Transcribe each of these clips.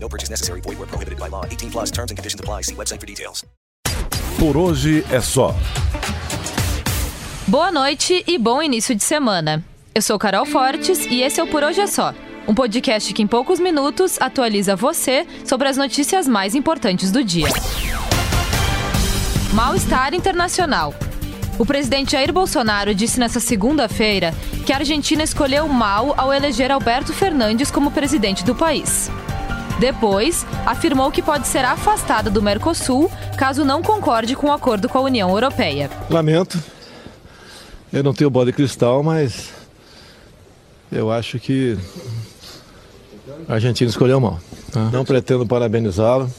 No purchase necessary. Void where prohibited by law. 18 plus terms and conditions apply. See website for details. Por hoje é só. Boa noite e bom início de semana. Eu sou Carol Fortes e esse é o Por Hoje é Só. Um podcast que em poucos minutos atualiza você sobre as notícias mais importantes do dia. Mal-estar internacional. O presidente Jair Bolsonaro disse nesta segunda-feira que a Argentina escolheu mal ao eleger Alberto Fernandes como presidente do país. Depois, afirmou que pode ser afastada do Mercosul caso não concorde com o acordo com a União Europeia. Lamento. Eu não tenho bola de cristal, mas eu acho que a Argentina escolheu mal. tá? Não pretendo parabenizá-lo.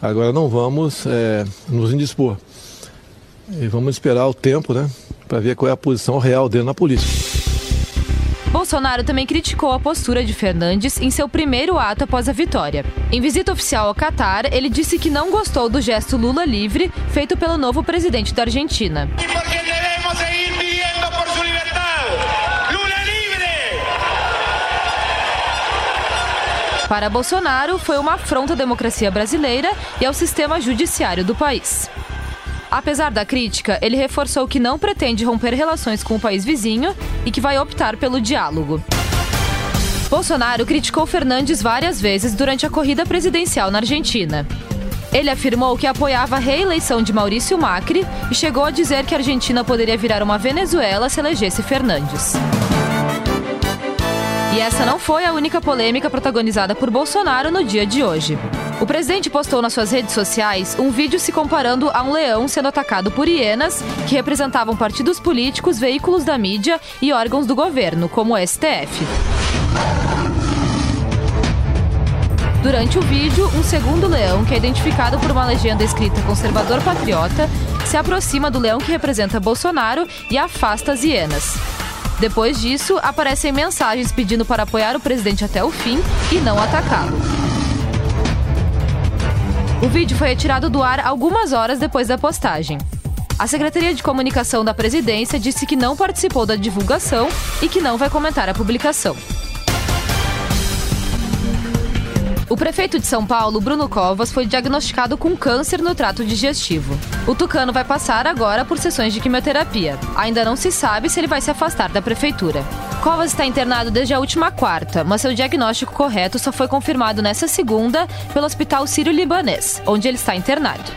Agora não vamos é, nos indispor. E vamos esperar o tempo, né? Para ver qual é a posição real dele na política. Bolsonaro também criticou a postura de Fernandes em seu primeiro ato após a vitória. Em visita oficial ao Catar, ele disse que não gostou do gesto Lula livre feito pelo novo presidente da Argentina. Para Bolsonaro, foi uma afronta à democracia brasileira e ao sistema judiciário do país. Apesar da crítica, ele reforçou que não pretende romper relações com o país vizinho e que vai optar pelo diálogo. Bolsonaro criticou Fernandes várias vezes durante a corrida presidencial na Argentina. Ele afirmou que apoiava a reeleição de Maurício Macri e chegou a dizer que a Argentina poderia virar uma Venezuela se elegesse Fernandes. E essa não foi a única polêmica protagonizada por Bolsonaro no dia de hoje. O presidente postou nas suas redes sociais um vídeo se comparando a um leão sendo atacado por hienas que representavam partidos políticos, veículos da mídia e órgãos do governo, como o STF. Durante o vídeo, um segundo leão, que é identificado por uma legenda escrita conservador patriota, se aproxima do leão que representa Bolsonaro e afasta as hienas. Depois disso, aparecem mensagens pedindo para apoiar o presidente até o fim e não atacá-lo. O vídeo foi retirado do ar algumas horas depois da postagem. A Secretaria de Comunicação da Presidência disse que não participou da divulgação e que não vai comentar a publicação. O prefeito de São Paulo, Bruno Covas, foi diagnosticado com câncer no trato digestivo. O tucano vai passar agora por sessões de quimioterapia. Ainda não se sabe se ele vai se afastar da prefeitura. Covas está internado desde a última quarta, mas seu diagnóstico correto só foi confirmado nesta segunda pelo Hospital Sírio-Libanês, onde ele está internado.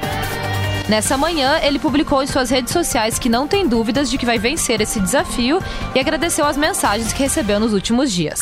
Nessa manhã, ele publicou em suas redes sociais que não tem dúvidas de que vai vencer esse desafio e agradeceu as mensagens que recebeu nos últimos dias.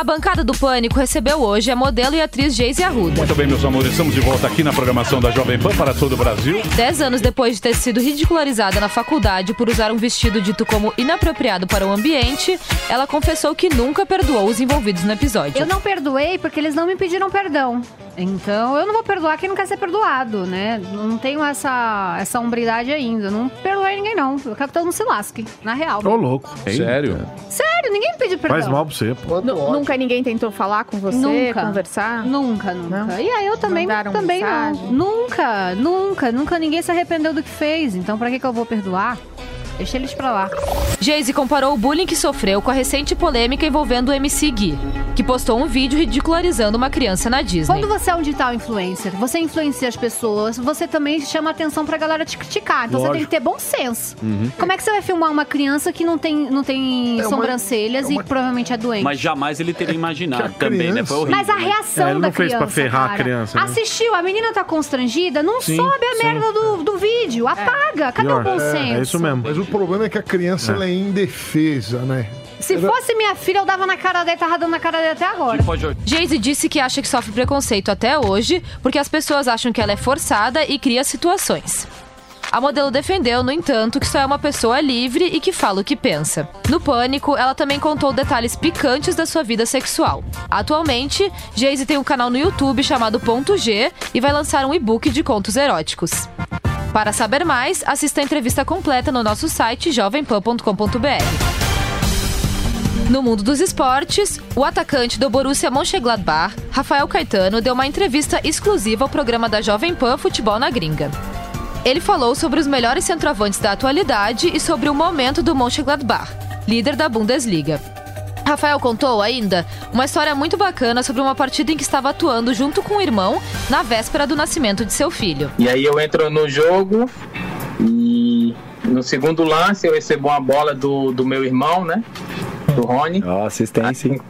A bancada do Pânico recebeu hoje a modelo e atriz Geise Arruda. Muito bem, meus amores, estamos de volta aqui na programação da Jovem Pan para todo o Brasil. Dez anos depois de ter sido ridicularizada na faculdade por usar um vestido dito como inapropriado para o ambiente, ela confessou que nunca perdoou os envolvidos no episódio. Eu não perdoei porque eles não me pediram perdão. Então eu não vou perdoar quem não quer ser perdoado, né? Não tenho essa, essa hombridade ainda. Não perdoei ninguém, não. Eu quero que todo mundo se lasque, na real. Ô, louco. Sério? Sério, ninguém me pediu perdão. Faz mal pra você, pô. Nu- Nunca ninguém tentou falar com você, Nunca. conversar? Nunca, nunca. Não? E aí eu também, Mandaram também mensagem? não. Nunca, nunca, nunca ninguém se arrependeu do que fez. Então pra que, que eu vou perdoar? Deixa eles pra lá. Geise comparou o bullying que sofreu com a recente polêmica envolvendo o MC Gui, que postou um vídeo ridicularizando uma criança na Disney. Quando você é um digital influencer, você influencia as pessoas, você também chama atenção pra galera te criticar. Então você Lógico. tem que ter bom senso. Como é que você vai filmar uma criança que não tem, não tem É uma- sobrancelhas é uma- e que provavelmente é doente? Mas jamais ele teria imaginado a também, né? Foi horrível. Mas a né? reação É, ele da não fez criança, pra ferrar a cara. criança, né? Assistiu, a menina tá constrangida, não Sim, sobe a sim. merda do, do vídeo, apaga. Cadê Pior. o bom É, senso? é isso mesmo. Mas o problema é que a criança ela é indefesa, né? Se fosse minha filha, eu dava na cara dela, tava dando na cara dela até agora. Pode... Disse que acha que sofre preconceito até hoje, porque as pessoas acham que ela é forçada e cria situações. A modelo defendeu, no entanto, que só é uma pessoa livre e que fala o que pensa. No Pânico, ela também contou detalhes picantes da sua vida sexual. Atualmente, Jayce tem um canal no YouTube chamado Ponto G e vai lançar um e-book de contos eróticos. Para saber mais, assista a entrevista completa no nosso site jovempan.com.br. No mundo dos esportes, o atacante do Borussia Mönchengladbach, Rafael Caetano, deu uma entrevista exclusiva ao programa da Jovem Pan Futebol na Gringa. Ele falou sobre os melhores centroavantes da atualidade e sobre o momento do Mönchengladbach, líder da Bundesliga. Rafael contou ainda uma história muito bacana sobre uma partida em que estava atuando junto com o irmão na véspera do nascimento de seu filho. E aí eu entro no jogo e no segundo lance eu recebo uma bola do, do meu irmão, né? Do Rony. Ó, oh, assistência.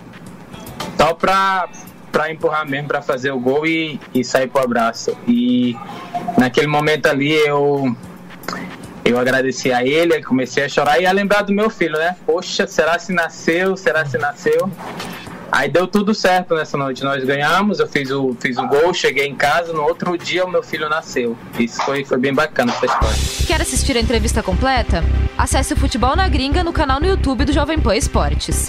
Só pra, pra empurrar mesmo, pra fazer o gol e, e sair pro abraço. E naquele momento ali eu eu agradeci a ele, comecei a chorar e a lembrar do meu filho, né? Poxa, será se nasceu? Será se nasceu? Aí deu tudo certo nessa noite. Nós ganhamos, eu fiz o, fiz o gol, cheguei em casa, no outro dia o meu filho nasceu. Isso foi, foi bem bacana essa história. Quer assistir a entrevista completa? Acesse o Futebol na Gringa no canal no YouTube do Jovem Pan Esportes.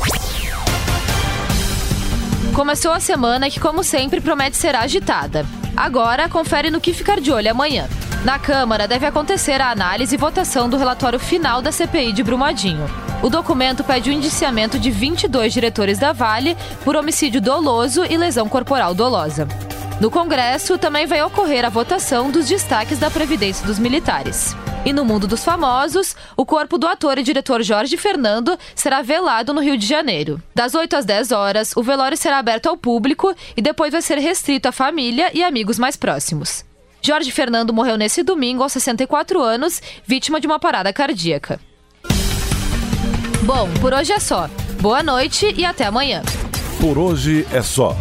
Começou a semana que, como sempre, promete ser agitada. Agora, confere no que ficar de olho amanhã. Na Câmara deve acontecer a análise e votação do relatório final da CPI de Brumadinho. O documento pede o indiciamento de 22 diretores da Vale por homicídio doloso e lesão corporal dolosa. No Congresso também vai ocorrer a votação dos destaques da Previdência dos Militares. E no mundo dos famosos, o corpo do ator e diretor Jorge Fernando será velado no Rio de Janeiro. Das 8 às 10 horas, o velório será aberto ao público e depois vai ser restrito à família e amigos mais próximos. Jorge Fernando morreu nesse domingo aos 64 anos, vítima de uma parada cardíaca. Bom, por hoje é só. Boa noite e até amanhã. Por hoje é só.